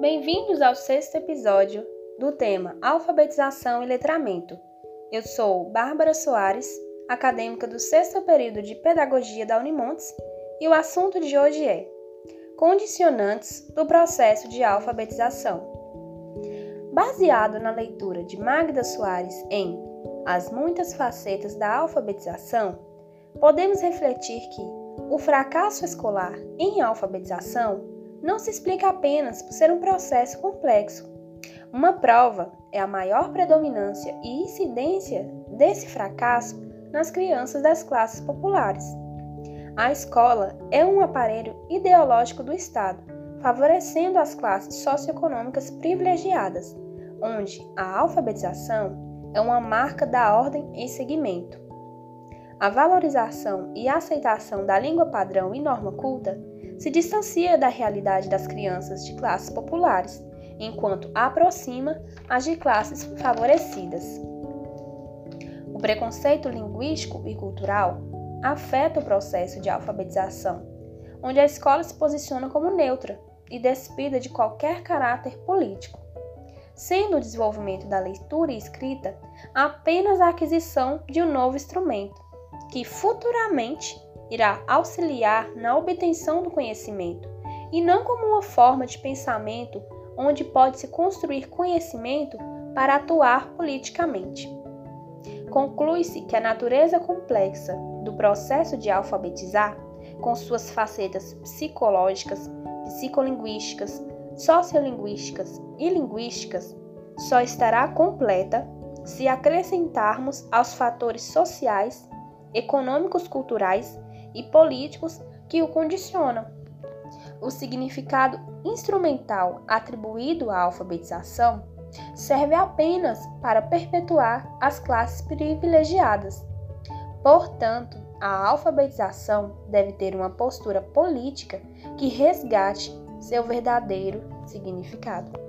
Bem-vindos ao sexto episódio do tema Alfabetização e Letramento. Eu sou Bárbara Soares, acadêmica do sexto período de Pedagogia da Unimontes, e o assunto de hoje é Condicionantes do processo de alfabetização. Baseado na leitura de Magda Soares em As Muitas Facetas da Alfabetização, podemos refletir que o fracasso escolar em alfabetização não se explica apenas por ser um processo complexo. Uma prova é a maior predominância e incidência desse fracasso nas crianças das classes populares. A escola é um aparelho ideológico do Estado, favorecendo as classes socioeconômicas privilegiadas, onde a alfabetização é uma marca da ordem em segmento. A valorização e aceitação da língua padrão e norma culta se distancia da realidade das crianças de classes populares, enquanto aproxima as de classes favorecidas. O preconceito linguístico e cultural afeta o processo de alfabetização, onde a escola se posiciona como neutra e despida de qualquer caráter político, sendo o desenvolvimento da leitura e escrita apenas a aquisição de um novo instrumento, que futuramente irá auxiliar na obtenção do conhecimento, e não como uma forma de pensamento onde pode-se construir conhecimento para atuar politicamente. Conclui-se que a natureza complexa do processo de alfabetizar, com suas facetas psicológicas, psicolinguísticas, sociolinguísticas e linguísticas, só estará completa se acrescentarmos aos fatores sociais, econômicos, culturais e políticos que o condicionam. O significado instrumental atribuído à alfabetização serve apenas para perpetuar as classes privilegiadas. Portanto, a alfabetização deve ter uma postura política que resgate seu verdadeiro significado.